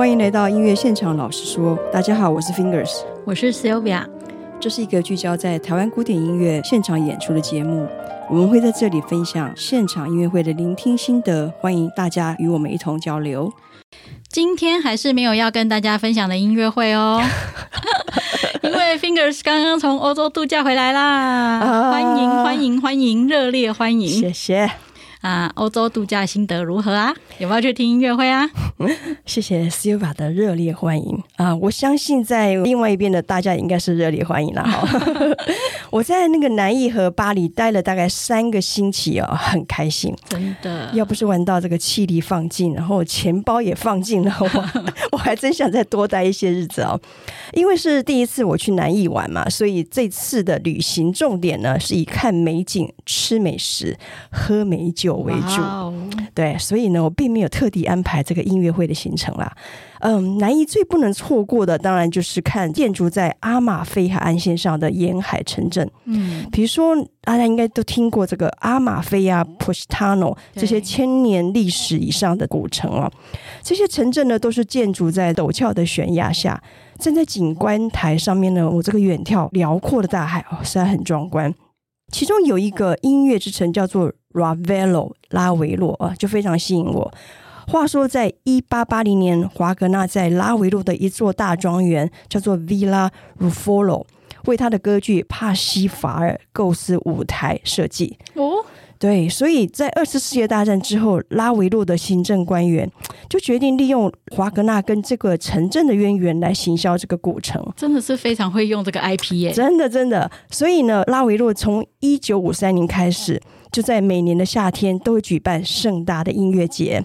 欢迎来到音乐现场。老实说，大家好，我是 Fingers，我是 Sylvia。这是一个聚焦在台湾古典音乐现场演出的节目，我们会在这里分享现场音乐会的聆听心得，欢迎大家与我们一同交流。今天还是没有要跟大家分享的音乐会哦，因为 Fingers 刚刚从欧洲度假回来啦，欢迎欢迎欢迎，热烈欢迎，谢谢。啊，欧洲度假心得如何啊？有没有去听音乐会啊？谢谢 Silva 的热烈欢迎啊！我相信在另外一边的大家应该是热烈欢迎了哈。我在那个南艺和巴黎待了大概三个星期哦，很开心，真的。要不是玩到这个气力放尽，然后钱包也放尽了，我 我还真想再多待一些日子哦。因为是第一次我去南艺玩嘛，所以这次的旅行重点呢是以看美景、吃美食、喝美酒为主。Wow. 对，所以呢，我并没有特地安排这个音乐会的行程啦。嗯，南义最不能错过的，当然就是看建筑在阿马菲海岸线上的沿海城镇。嗯，比如说大家应该都听过这个阿马菲啊、Positano 这些千年历史以上的古城啊。这些城镇呢，都是建筑在陡峭的悬崖下。站在景观台上面呢，我这个远眺辽阔的大海哦，实在很壮观。其中有一个音乐之城叫做 Ravello 拉维洛啊，就非常吸引我。话说，在一八八零年，华格纳在拉维洛的一座大庄园叫做 Villa Ruffolo，为他的歌剧《帕西法尔》构思舞台设计。对，所以在二次世界大战之后，拉维洛的行政官员就决定利用华格纳跟这个城镇的渊源来行销这个古城，真的是非常会用这个 IP 耶！真的真的。所以呢，拉维洛从一九五三年开始，就在每年的夏天都会举办盛大的音乐节，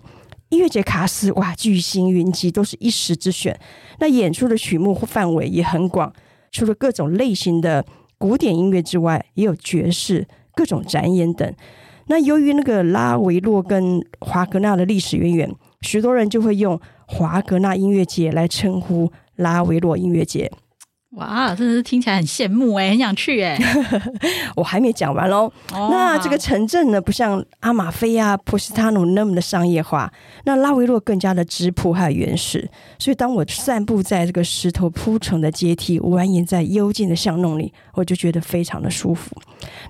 音乐节卡斯哇，巨星云集，都是一时之选。那演出的曲目范围也很广，除了各种类型的古典音乐之外，也有爵士、各种展演等。那由于那个拉维洛跟华格纳的历史渊源，许多人就会用华格纳音乐节来称呼拉维洛音乐节。哇，真的是听起来很羡慕哎，很想去哎。我还没讲完喽。哦、那这个城镇呢，不像阿马菲啊、波西塔努那么的商业化，那拉维洛更加的质朴还有原始。所以当我散步在这个石头铺成的阶梯，蜿蜒在幽静的巷弄里，我就觉得非常的舒服。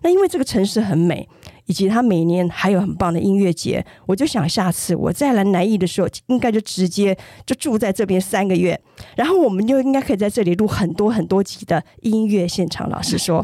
那因为这个城市很美。以及他每年还有很棒的音乐节，我就想下次我再来南艺的时候，应该就直接就住在这边三个月，然后我们就应该可以在这里录很多很多集的音乐现场。老师说，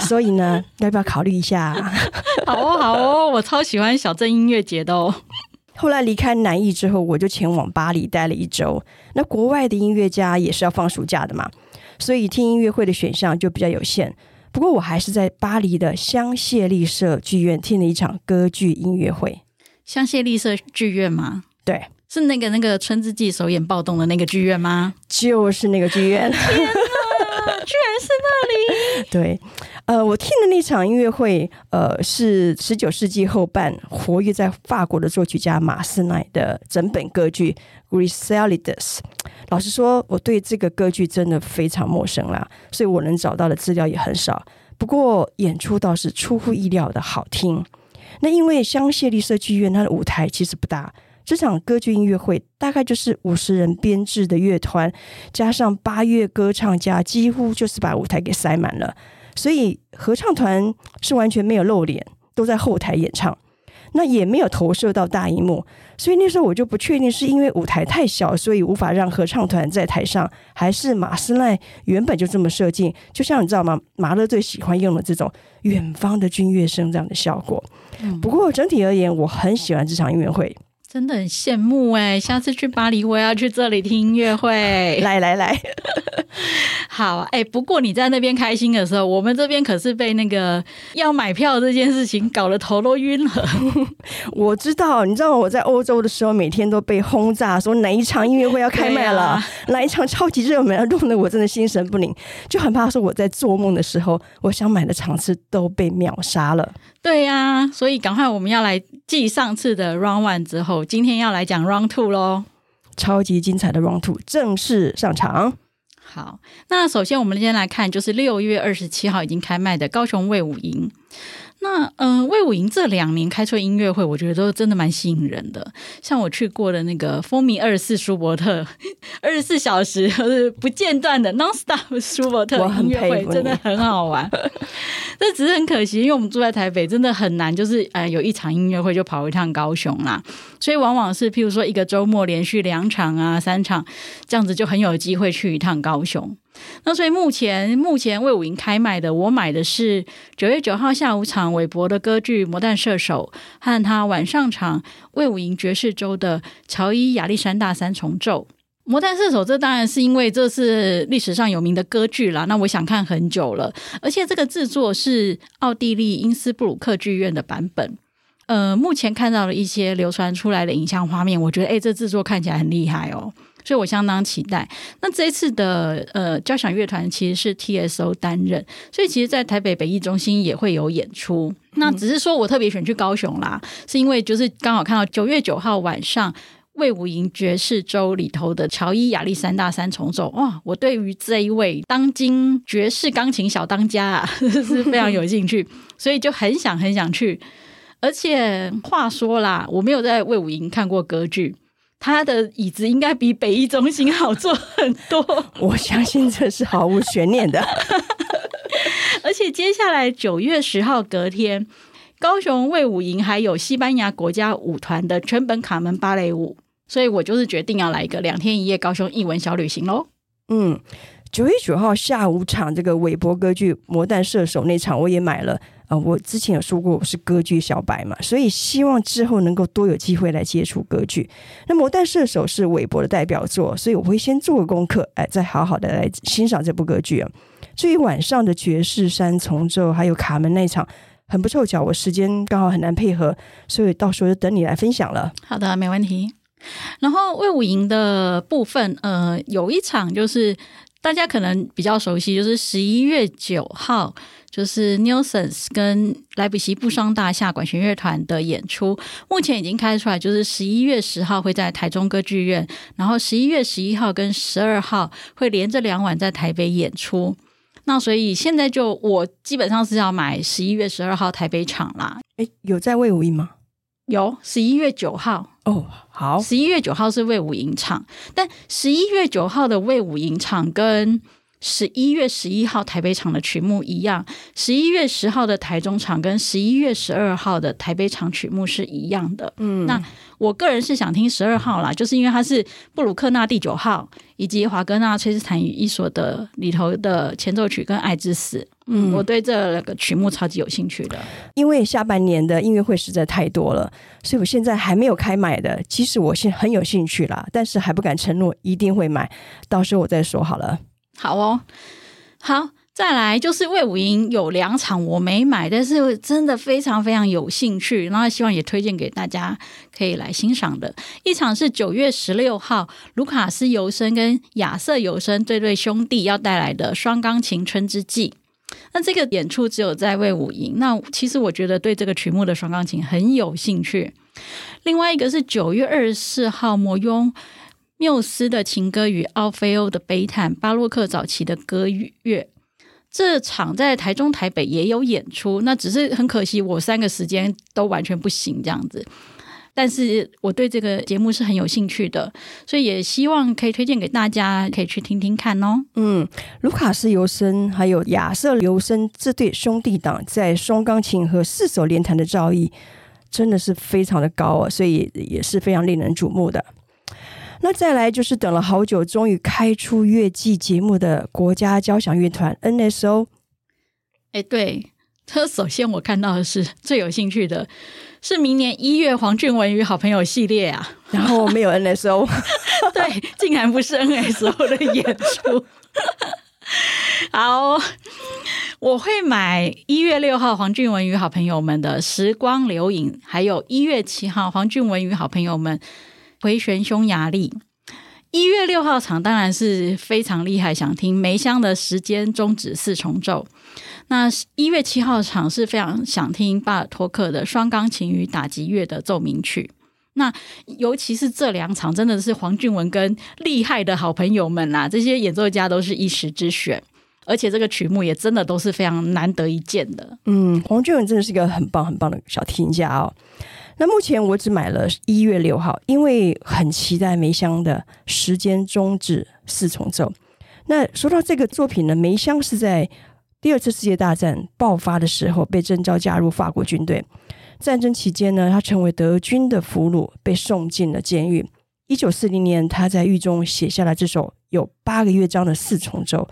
所以呢，要不要考虑一下？好哦，好哦，我超喜欢小镇音乐节的哦。后来离开南艺之后，我就前往巴黎待了一周。那国外的音乐家也是要放暑假的嘛，所以听音乐会的选项就比较有限。不过我还是在巴黎的香榭丽舍剧院听了一场歌剧音乐会。香榭丽舍剧院吗？对，是那个那个春之祭首演暴动的那个剧院吗？就是那个剧院。天哪，居然是那里！对，呃，我听的那场音乐会，呃，是十九世纪后半活跃在法国的作曲家马斯奈的整本歌剧《Griselidis》。老实说，我对这个歌剧真的非常陌生啦，所以我能找到的资料也很少。不过演出倒是出乎意料的好听。那因为香榭丽舍剧院它的舞台其实不大，这场歌剧音乐会大概就是五十人编制的乐团，加上八乐歌唱家，几乎就是把舞台给塞满了。所以合唱团是完全没有露脸，都在后台演唱。那也没有投射到大荧幕，所以那时候我就不确定是因为舞台太小，所以无法让合唱团在台上，还是马斯奈原本就这么设计。就像你知道吗？马勒最喜欢用的这种远方的军乐声这样的效果。不过整体而言，我很喜欢这场音乐会。真的很羡慕哎！下次去巴黎，我也要去这里听音乐会。来 来来，好哎！不过你在那边开心的时候，我们这边可是被那个要买票这件事情搞得头都晕了。我知道，你知道我在欧洲的时候，每天都被轰炸，说哪一场音乐会要开卖了，啊、哪一场超级热门，弄得我真的心神不宁，就很怕说我在做梦的时候，我想买的场次都被秒杀了。对呀、啊，所以赶快我们要来继上次的 Round One 之后，今天要来讲 Round Two 喽，超级精彩的 Round Two 正式上场。好，那首先我们先来看，就是六月二十七号已经开卖的高雄魏武营。那嗯，魏武营这两年开出的音乐会，我觉得都真的蛮吸引人的。像我去过的那个风靡二十四舒伯特，二十四小时就是不间断的 non-stop 舒伯特音乐会，真的很好玩。但只是很可惜，因为我们住在台北，真的很难，就是呃有一场音乐会就跑一趟高雄啦。所以往往是譬如说一个周末连续两场啊、三场这样子，就很有机会去一趟高雄。那所以目前目前魏武营开卖的，我买的是九月九号下午场韦伯的歌剧《魔弹射手》，和他晚上场魏武营爵士周的乔伊亚历山大三重奏。《魔弹射手》这当然是因为这是历史上有名的歌剧啦，那我想看很久了，而且这个制作是奥地利因斯布鲁克剧院的版本。呃，目前看到了一些流传出来的影像画面，我觉得诶，这制作看起来很厉害哦。所以我相当期待。那这一次的呃交响乐团其实是 TSO 担任，所以其实，在台北北艺中心也会有演出。那只是说我特别选去高雄啦，是因为就是刚好看到九月九号晚上卫武营爵士周里头的乔伊亚历山大三重奏，哇！我对于这一位当今爵士钢琴小当家啊，是非常有兴趣，所以就很想很想去。而且话说啦，我没有在魏武营看过歌剧。他的椅子应该比北艺中心好坐很多，我相信这是毫无悬念的。而且接下来九月十号隔天，高雄卫武营还有西班牙国家舞团的全本卡门芭蕾舞，所以我就是决定要来一个两天一夜高雄艺文小旅行喽。嗯，九月九号下午场这个韦伯歌剧《魔弹射手》那场我也买了。啊、呃，我之前有说过我是歌剧小白嘛，所以希望之后能够多有机会来接触歌剧。那《魔弹射手》是韦伯的代表作，所以我会先做个功课，哎，再好好的来欣赏这部歌剧啊。至于晚上的爵士三重奏还有卡门那场，很不凑巧，我时间刚好很难配合，所以到时候就等你来分享了。好的，没问题。然后魏武营的部分，呃，有一场就是大家可能比较熟悉，就是十一月九号。就是 Nelsons 跟莱比锡布商大厦管弦乐团的演出，目前已经开出来。就是十一月十号会在台中歌剧院，然后十一月十一号跟十二号会连着两晚在台北演出。那所以现在就我基本上是要买十一月十二号台北场啦。诶，有在魏武营吗？有，十一月九号。哦，好，十一月九号是魏武营场，但十一月九号的魏武营场跟。十一月十一号台北场的曲目一样，十一月十号的台中场跟十一月十二号的台北场曲目是一样的。嗯，那我个人是想听十二号啦，就是因为它是布鲁克纳第九号以及华格纳《崔斯坦与伊索的》里头的前奏曲跟《爱之死》。嗯，我对这两个曲目超级有兴趣的。因为下半年的音乐会实在太多了，所以我现在还没有开买的。其实我现很有兴趣啦，但是还不敢承诺一定会买，到时候我再说好了。好哦，好，再来就是魏武营有两场我没买，但是真的非常非常有兴趣，然后希望也推荐给大家可以来欣赏的。一场是九月十六号，卢卡斯尤森跟亚瑟尤森这对兄弟要带来的双钢琴《春之祭》。那这个演出只有在魏武营。那其实我觉得对这个曲目的双钢琴很有兴趣。另外一个是九月二十四号，魔雍。缪斯的情歌与奥菲欧的悲叹，巴洛克早期的歌乐，这场在台中、台北也有演出，那只是很可惜，我三个时间都完全不行这样子。但是我对这个节目是很有兴趣的，所以也希望可以推荐给大家，可以去听听看哦。嗯，卢卡斯尤森还有亚瑟尤森这对兄弟档在双钢琴和四手联弹的造诣真的是非常的高啊，所以也是非常令人瞩目的。那再来就是等了好久，终于开出乐季节目的国家交响乐团 NSO。哎，对，这首先我看到的是最有兴趣的是明年一月黄俊文与好朋友系列啊，然后没有 NSO，对，竟然不是 NSO 的演出。好，我会买一月六号黄俊文与好朋友们的时光流影，还有一月七号黄俊文与好朋友们。回旋匈牙利，一月六号场当然是非常厉害，想听梅香的时间终止四重奏。那一月七号场是非常想听巴尔托克的双钢琴与打击乐的奏鸣曲。那尤其是这两场，真的是黄俊文跟厉害的好朋友们啦，这些演奏家都是一时之选。而且这个曲目也真的都是非常难得一见的。嗯，黄俊文真的是一个很棒很棒的小提琴家哦。那目前我只买了一月六号，因为很期待梅香的时间终止四重奏。那说到这个作品呢，梅香是在第二次世界大战爆发的时候被征召加入法国军队。战争期间呢，他成为德军的俘虏，被送进了监狱。一九四零年，他在狱中写下了这首有八个乐章的四重奏。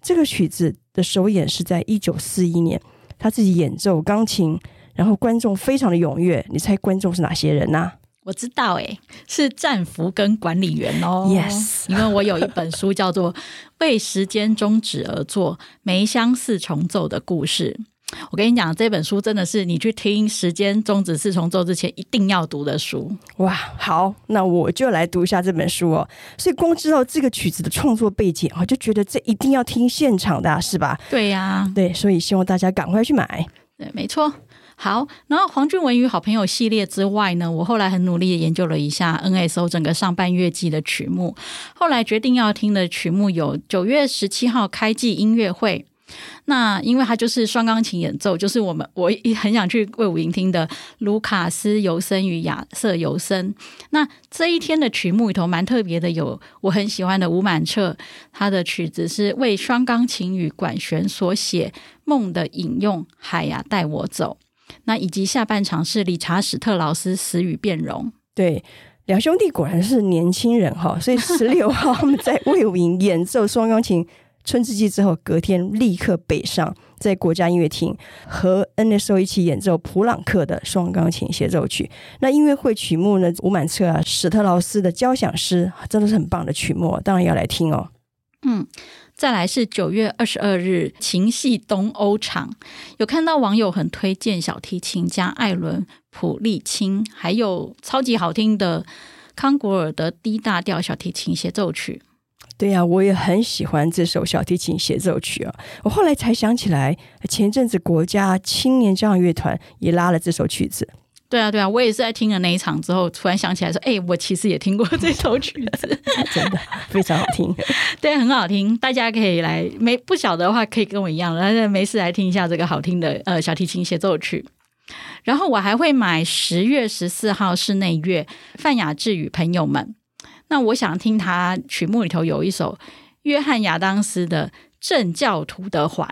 这个曲子的首演是在一九四一年，他自己演奏钢琴。然后观众非常的踊跃，你猜观众是哪些人呢、啊？我知道、欸，哎，是战俘跟管理员哦。Yes，因为我有一本书叫做《为时间终止而作：梅香四重奏的故事》。我跟你讲，这本书真的是你去听《时间终止四重奏》之前一定要读的书。哇，好，那我就来读一下这本书哦。所以光知道这个曲子的创作背景啊，就觉得这一定要听现场的、啊，是吧？对呀、啊，对，所以希望大家赶快去买。对，没错。好，然后黄俊文与好朋友系列之外呢，我后来很努力的研究了一下 NSO 整个上半月季的曲目，后来决定要听的曲目有九月十七号开季音乐会。那因为它就是双钢琴演奏，就是我们我也很想去魏武营听的卢卡斯尤森与亚瑟尤森。那这一天的曲目里头蛮特别的，有我很喜欢的吴满彻，他的曲子是为双钢琴与管弦所写《梦的引用》，海呀带我走。那以及下半场是理查史特劳斯死与变容，对，两兄弟果然是年轻人哈，所以十六 号他们在魏武营演奏双钢琴《春之祭》之后，隔天立刻北上，在国家音乐厅和 NSO 一起演奏普朗克的双钢琴协奏曲。那音乐会曲目呢，吴满彻啊，史特劳斯的交响诗，真的是很棒的曲目，当然要来听哦。嗯。再来是九月二十二日琴系东欧场，有看到网友很推荐小提琴家艾伦普利钦，还有超级好听的康古尔的 D 大调小提琴协奏曲。对呀、啊，我也很喜欢这首小提琴协奏曲啊！我后来才想起来，前阵子国家青年交响乐团也拉了这首曲子。对啊，对啊，我也是在听了那一场之后，突然想起来说，哎，我其实也听过 这首曲子，真的非常好听，对，很好听，大家可以来没不晓得的话，可以跟我一样，然后没事来听一下这个好听的呃小提琴协奏曲。然后我还会买十月十四号室内乐范雅志与朋友们，那我想听他曲目里头有一首约翰亚当斯的正教徒的环，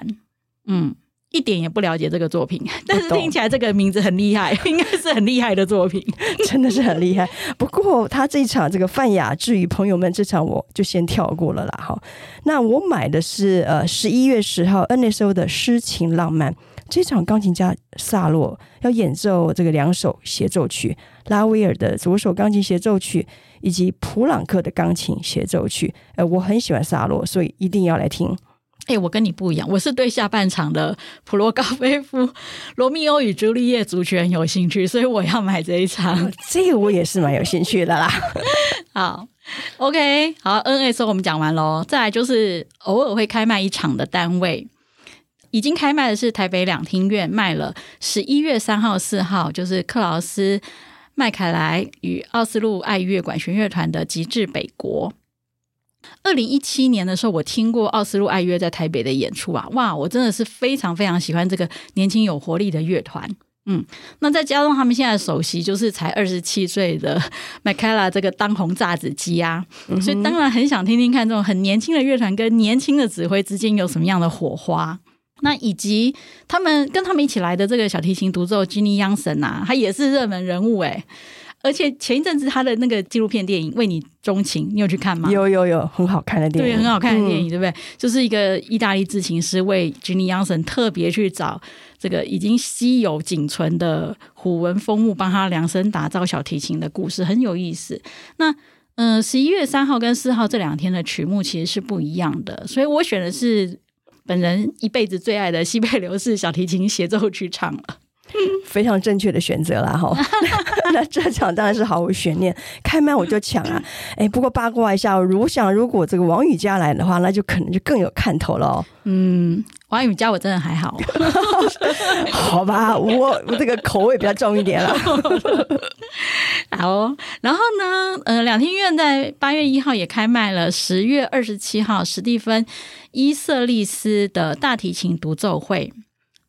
嗯。一点也不了解这个作品，但是听起来这个名字很厉害，应该是很厉害的作品，真的是很厉害。不过他这一场这个泛雅至于朋友们这场，我就先跳过了啦。哈，那我买的是呃十一月十号 NSO 的诗情浪漫，这场钢琴家萨洛要演奏这个两首协奏曲，拉威尔的左手钢琴协奏曲以及普朗克的钢琴协奏曲。呃，我很喜欢萨洛，所以一定要来听。哎，我跟你不一样，我是对下半场的普罗高菲夫《罗密欧与朱丽叶》组曲很有兴趣，所以我要买这一场。这个我也是蛮有兴趣的啦。好，OK，好，NSO 我们讲完喽。再来就是偶尔会开卖一场的单位，已经开卖的是台北两厅院，卖了十一月三号、四号，就是克劳斯麦凯莱与奥斯陆爱乐管弦乐团的《极致北国》。二零一七年的时候，我听过奥斯陆爱乐在台北的演出啊，哇，我真的是非常非常喜欢这个年轻有活力的乐团。嗯，那再加上他们现在首席就是才二十七岁的 m c k a l a 这个当红炸子鸡啊，所以当然很想听听看这种很年轻的乐团跟年轻的指挥之间有什么样的火花。那以及他们跟他们一起来的这个小提琴独奏 Ginny Johnson 啊，他也是热门人物哎。而且前一阵子他的那个纪录片电影《为你钟情》，你有去看吗？有有有，很好看的电影，对，很好看的电影，嗯、对不对？就是一个意大利制琴师为 Ginny Johnson 特别去找这个已经稀有仅存的虎纹枫木，帮他量身打造小提琴的故事，很有意思。那嗯，呃、十一月三号跟四号这两天的曲目其实是不一样的，所以我选的是本人一辈子最爱的西贝流士小提琴协奏曲唱了。非常正确的选择啦，哈！那这场当然是毫无悬念，开麦我就抢啊！哎，不过八卦一下，如想如果这个王宇佳来的话，那就可能就更有看头了哦。嗯，王宇佳我真的还好，好吧，我我这个口味比较重一点了。好、哦，然后呢，呃，两厅院在八月一号也开卖了，十月二十七号史蒂芬伊瑟利斯的大提琴独奏会。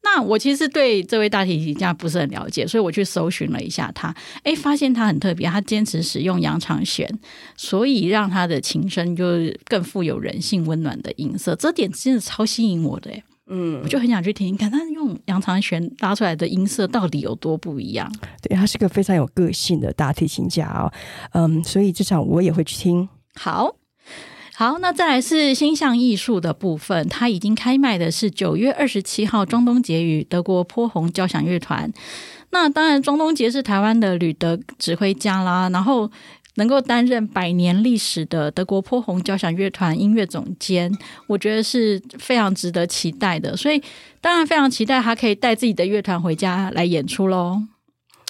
那我其实对这位大提琴家不是很了解，所以我去搜寻了一下他，诶，发现他很特别，他坚持使用羊肠弦，所以让他的琴声就更富有人性温暖的音色，这点真的超吸引我的诶。嗯，我就很想去听听看，他用羊肠弦拉出来的音色到底有多不一样。对，他是个非常有个性的大提琴家哦。嗯，所以这场我也会去听。好，好，那再来是星象艺术的部分，他已经开卖的是九月二十七号，庄东杰与德国波鸿交响乐团。那当然，庄东杰是台湾的旅德指挥家啦，然后。能够担任百年历史的德国波鸿交响乐团音乐总监，我觉得是非常值得期待的。所以，当然非常期待他可以带自己的乐团回家来演出喽。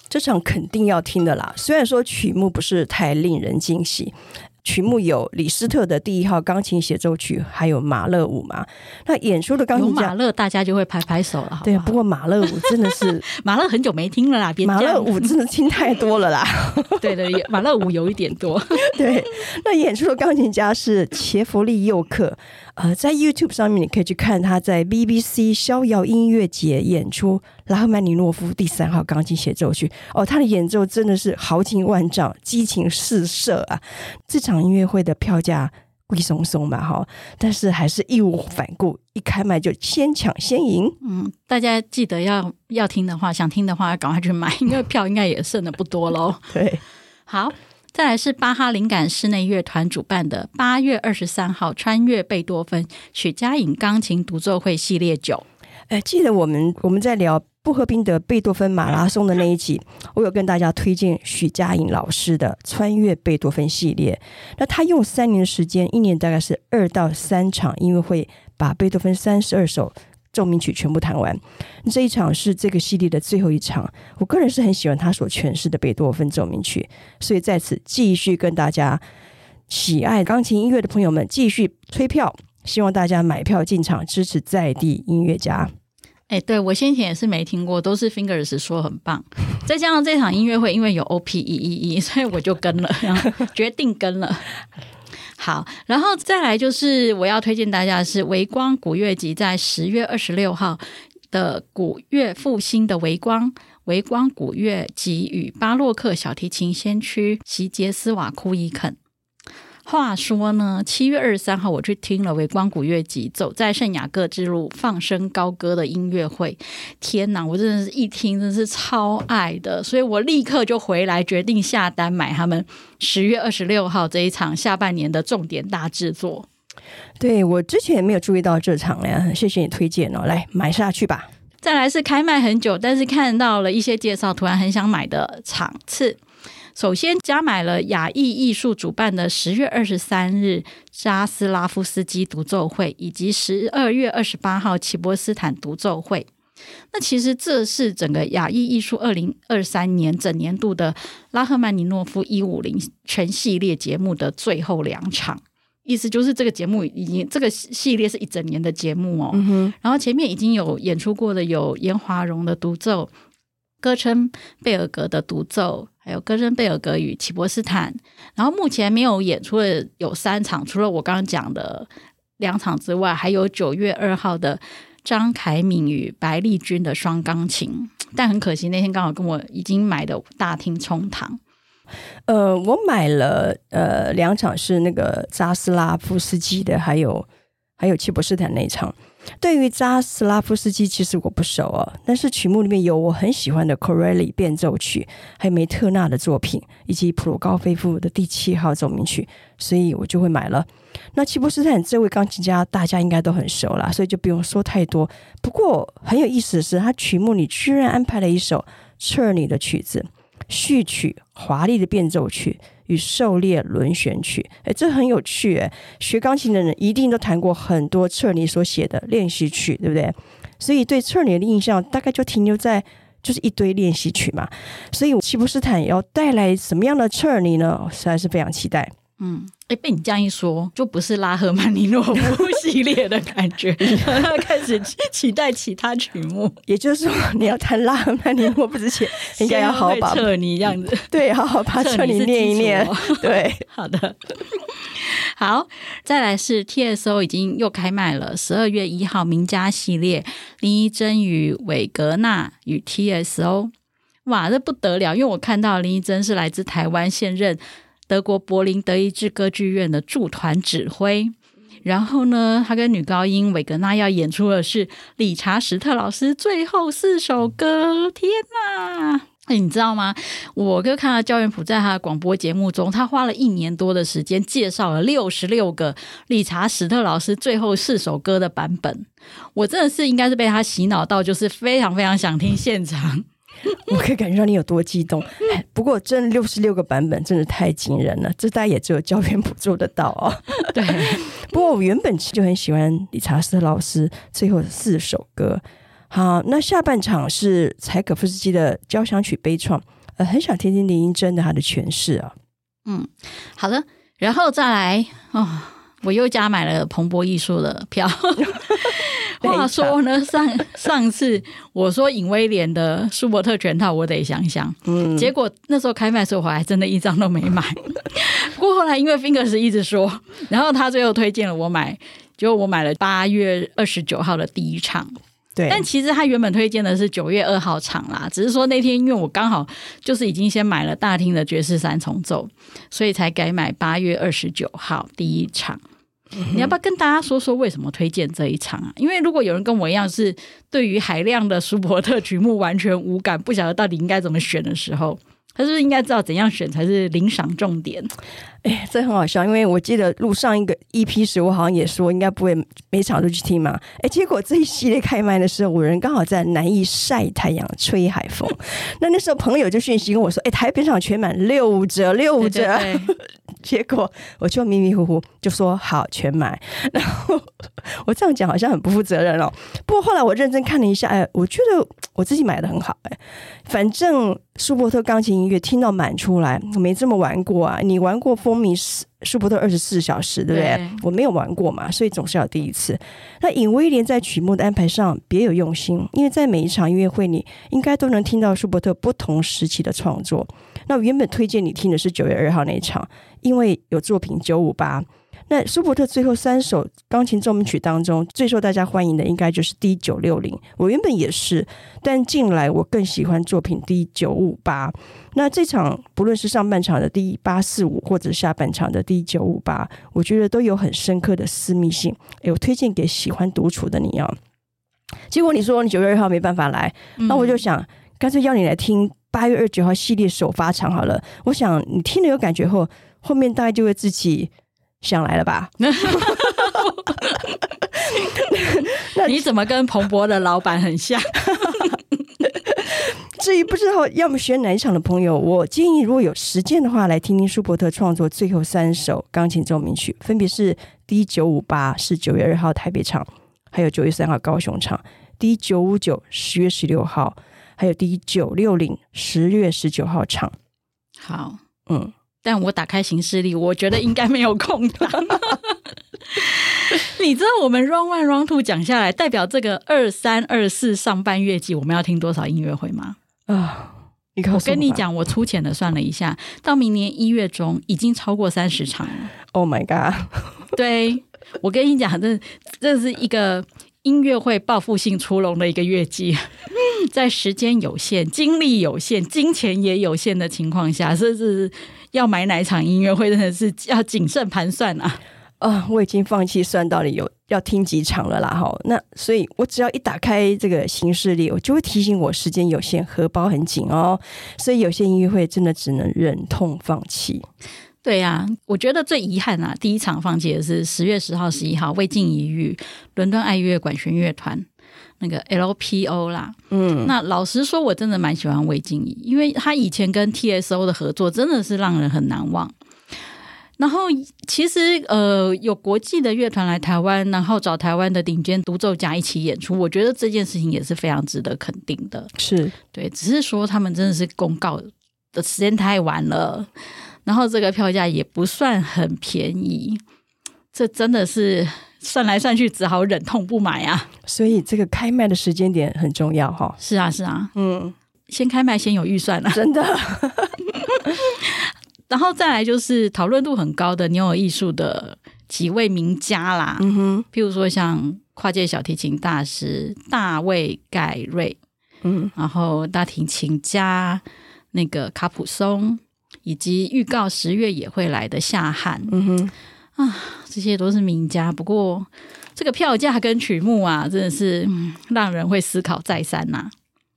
这场肯定要听的啦，虽然说曲目不是太令人惊喜。曲目有李斯特的第一号钢琴协奏曲，还有马勒舞嘛。那演出的钢琴家马勒，大家就会拍拍手了。对，不过马勒舞真的是 马勒很久没听了啦，别马勒舞真的听太多了啦。对对，马勒舞有一点多。对，那演出的钢琴家是切弗利右克。呃，在 YouTube 上面你可以去看他在 BBC 逍遥音乐节演出拉赫曼尼诺夫第三号钢琴协奏曲。哦，他的演奏真的是豪情万丈，激情四射啊！这场音乐会的票价贵松松嘛，哈，但是还是义无反顾，一开卖就先抢先赢。嗯，大家记得要要听的话，想听的话，赶快去买，因为票应该也剩的不多喽。对，好。再来是巴哈灵感室内乐团主办的八月二十三号穿越贝多芬许家颖钢琴独奏会系列九。哎，记得我们我们在聊布赫宾的贝多芬马拉松的那一集，我有跟大家推荐许家颖老师的穿越贝多芬系列。那他用三年的时间，一年大概是二到三场音乐会，把贝多芬三十二首。奏鸣曲全部弹完，这一场是这个系列的最后一场。我个人是很喜欢他所诠释的贝多芬奏鸣曲，所以在此继续跟大家喜爱钢琴音乐的朋友们继续催票，希望大家买票进场支持在地音乐家。哎，对，我先前也是没听过，都是 Fingers 说很棒，再加上这场音乐会因为有 OP 一一一，所以我就跟了，然后决定跟了。好，然后再来就是我要推荐大家的是微光古乐集，在十月二十六号的古乐复兴的微光维光古乐集与巴洛克小提琴先驱席杰斯瓦库伊肯。话说呢，七月二十三号我去听了微光古乐集《走在圣雅各之路》放声高歌的音乐会，天哪，我真的是一听真的是超爱的，所以我立刻就回来决定下单买他们十月二十六号这一场下半年的重点大制作。对，我之前也没有注意到这场呀，谢谢你推荐哦，来买下去吧。再来是开卖很久，但是看到了一些介绍，突然很想买的场次。首先加买了亚裔艺术主办的十月二十三日扎斯拉夫斯基独奏会，以及十二月二十八号齐波斯坦独奏会。那其实这是整个亚裔艺术二零二三年整年度的拉赫曼尼诺夫一五零全系列节目的最后两场，意思就是这个节目已经这个系列是一整年的节目哦。嗯。然后前面已经有演出过的有严华荣的独奏。歌称贝尔格的独奏，还有歌声贝尔格与齐波斯坦。然后目前没有演出的有三场，除了我刚刚讲的两场之外，还有九月二号的张凯敏与白丽君的双钢琴。但很可惜，那天刚好跟我已经买的大厅冲堂。呃，我买了呃两场是那个扎斯拉夫斯基的，还有还有齐博斯坦那场。对于扎斯拉夫斯基，其实我不熟哦，但是曲目里面有我很喜欢的 Corelli 变奏曲，还有梅特纳的作品，以及普罗高菲夫的第七号奏鸣曲，所以我就会买了。那齐波斯坦这位钢琴家，大家应该都很熟啦，所以就不用说太多。不过很有意思的是，他曲目里居然安排了一首彻尔尼的曲子，序曲，华丽的变奏曲。与狩猎轮旋曲，哎，这很有趣哎！学钢琴的人一定都弹过很多彻尔尼所写的练习曲，对不对？所以对彻尔尼的印象大概就停留在就是一堆练习曲嘛。所以齐普斯坦要带来什么样的彻尔尼呢？实在是非常期待。嗯，哎，被你这样一说，就不是拉赫曼尼诺夫 系列的感觉，开始期待其他曲目。也就是说，你要弹拉赫曼尼诺夫之前，应该要好好把彻尼这样子，对，好好把彻尼念一念。对，好的，好，再来是 TSO 已经又开卖了，十二月一号名家系列林依珍与韦格纳与 TSO，哇，这不得了，因为我看到林依珍是来自台湾现任。德国柏林德意志歌剧院的驻团指挥，然后呢，他跟女高音韦格娜要演出的是理查史特老师最后四首歌。天哪！哎，你知道吗？我哥看到焦元溥在他的广播节目中，他花了一年多的时间介绍了六十六个理查史特老师最后四首歌的版本。我真的是应该是被他洗脑到，就是非常非常想听现场。我可以感觉到你有多激动。不过，真六十六个版本真的太惊人了，这大家也只有焦元溥做得到哦。对，不过我原本就很喜欢理查斯特老师最后四首歌。好，那下半场是柴可夫斯基的交响曲悲怆，呃，很想听听林英珍的他的诠释啊。嗯，好的，然后再来哦，我又加买了彭博艺术的票。话说呢，上上次我说尹威廉的舒伯特全套，我得想想。嗯，结果那时候开卖的时候，我还真的一张都没买。不过后来因为 Fingers 一直说，然后他最后推荐了我买，结果我买了八月二十九号的第一场。对，但其实他原本推荐的是九月二号场啦，只是说那天因为我刚好就是已经先买了大厅的爵士三重奏，所以才改买八月二十九号第一场。你要不要跟大家说说为什么推荐这一场啊？因为如果有人跟我一样是对于海量的舒伯特曲目完全无感，不晓得到底应该怎么选的时候，他是不是应该知道怎样选才是领赏重点？哎，这很好笑，因为我记得录上一个 EP 时，我好像也说应该不会每场都去听嘛。哎，结果这一系列开麦的时候，我人刚好在南艺晒太阳、吹海风。那那时候朋友就讯息跟我说：“哎，台北场全满六折，六折。对对对” 结果我就迷迷糊糊就说：“好，全买。”然后我这样讲好像很不负责任哦。不过后来我认真看了一下，哎，我觉得我自己买的很好。哎，反正舒伯特钢琴音乐听到满出来，我没这么玩过啊。你玩过风？风靡舒伯特二十四小时，对不对？对，我没有玩过嘛，所以总是要第一次。那尹威廉在曲目的安排上别有用心，因为在每一场音乐会，你应该都能听到舒伯特不同时期的创作。那我原本推荐你听的是九月二号那一场，因为有作品九五八。那舒伯特最后三首钢琴奏鸣曲当中，最受大家欢迎的应该就是 D 九六零。我原本也是，但近来我更喜欢作品 D 九五八。那这场不论是上半场的 D 八四五，或者下半场的 D 九五八，我觉得都有很深刻的私密性。哎，我推荐给喜欢独处的你啊。结果你说你九月二号没办法来，那我就想干脆邀你来听八月二十九号系列首发场好了。我想你听了有感觉后，后面大概就会自己。想来了吧？那你怎么跟彭博的老板很像？至于不知道要么选哪一场的朋友，我建议如果有时间的话，来听听舒伯特创作最后三首钢琴奏鸣曲，分别是 D 九五八是九月二号台北场，还有九月三号高雄场；D 九五九十月十六号，还有 D 九六零十月十九号场。好，嗯。但我打开行事历，我觉得应该没有空档。你知道我们 Round One、Round Two 讲下来，代表这个二三、二四上半月季，我们要听多少音乐会吗？啊，我跟你讲，我粗浅的算了一下，到明年一月中已经超过三十场了。Oh my god！对，我跟你讲，这这是一个音乐会报复性出笼的一个月季，在时间有限、精力有限、金钱也有限的情况下，甚至。要买哪场音乐会，真的是要谨慎盘算啊！啊、我已经放弃算到底有要听几场了啦。哈，那所以我只要一打开这个行事历，我就会提醒我时间有限，荷包很紧哦。所以有些音乐会真的只能忍痛放弃。对呀、啊，我觉得最遗憾啊，第一场放弃的是十月十号、十一号未尽一遇，伦敦爱乐管弦乐团。那个 LPO 啦，嗯，那老实说，我真的蛮喜欢魏静怡，因为他以前跟 TSO 的合作真的是让人很难忘。然后其实呃，有国际的乐团来台湾，然后找台湾的顶尖独奏家一起演出，我觉得这件事情也是非常值得肯定的。是对，只是说他们真的是公告的时间太晚了。然后这个票价也不算很便宜，这真的是算来算去只好忍痛不买啊。所以这个开卖的时间点很重要哈。是啊，是啊，嗯，先开卖先有预算啊，真的。然后再来就是讨论度很高的牛耳艺术的几位名家啦，嗯哼，譬如说像跨界小提琴大师大卫盖瑞，嗯，然后大提琴家那个卡普松，以及预告十月也会来的夏汉，嗯哼，啊，这些都是名家。不过这个票价跟曲目啊，真的是让人会思考再三呐、啊。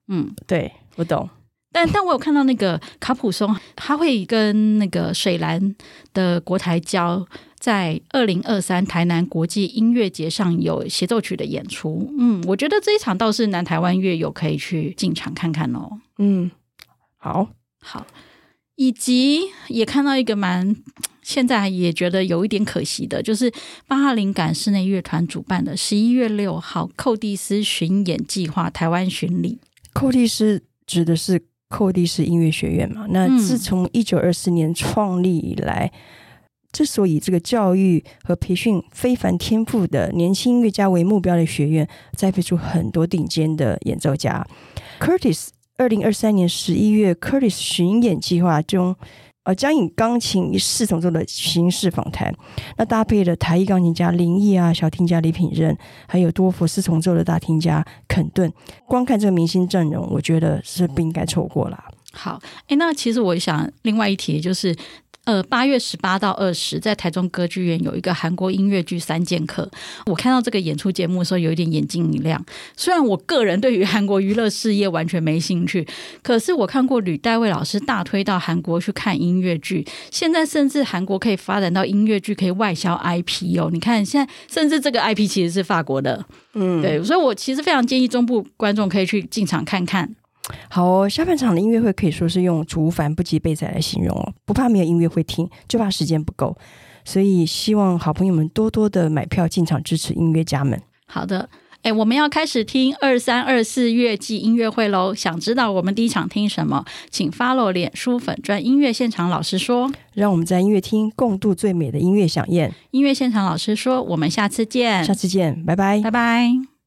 嗯，对，我懂。但但我有看到那个卡普松，他会跟那个水兰的国台交在二零二三台南国际音乐节上有协奏曲的演出。嗯，我觉得这一场倒是南台湾乐友可以去进场看看哦。嗯，好，好，以及也看到一个蛮现在也觉得有一点可惜的，就是巴哈灵感室内乐团主办的十一月六号寇蒂斯巡演计划台湾巡礼。寇蒂斯指的是。寇蒂斯音乐学院嘛，那自从一九二四年创立以来，嗯，之所以这个教育和培训非凡天赋的年轻音乐家为目标的学院，栽培出很多顶尖的演奏家。Curtis 二零二三年十一月，Curtis 巡演计划中。呃，将以钢琴四重奏的形式访谈，那搭配了台艺钢琴家林毅啊，小提家李品任，还有多佛四重奏的大提家肯顿。光看这个明星阵容，我觉得是不应该错过啦。好，哎，那其实我想另外一提就是。呃，八月十八到二十，在台中歌剧院有一个韩国音乐剧三剑客。我看到这个演出节目的时候，有一点眼睛一亮。虽然我个人对于韩国娱乐事业完全没兴趣，可是我看过吕代卫老师大推到韩国去看音乐剧。现在甚至韩国可以发展到音乐剧可以外销 IP 哦。你看，现在甚至这个 IP 其实是法国的，嗯，对。所以我其实非常建议中部观众可以去进场看看。好哦，下半场的音乐会可以说是用“竹繁不及备载”来形容哦，不怕没有音乐会听，就怕时间不够。所以希望好朋友们多多的买票进场支持音乐家们。好的，哎，我们要开始听二三二四月季音乐会喽。想知道我们第一场听什么？请 follow 脸书粉专音乐现场老师说，让我们在音乐厅共度最美的音乐饗宴。音乐现场老师说，我们下次见，下次见，拜拜，拜拜。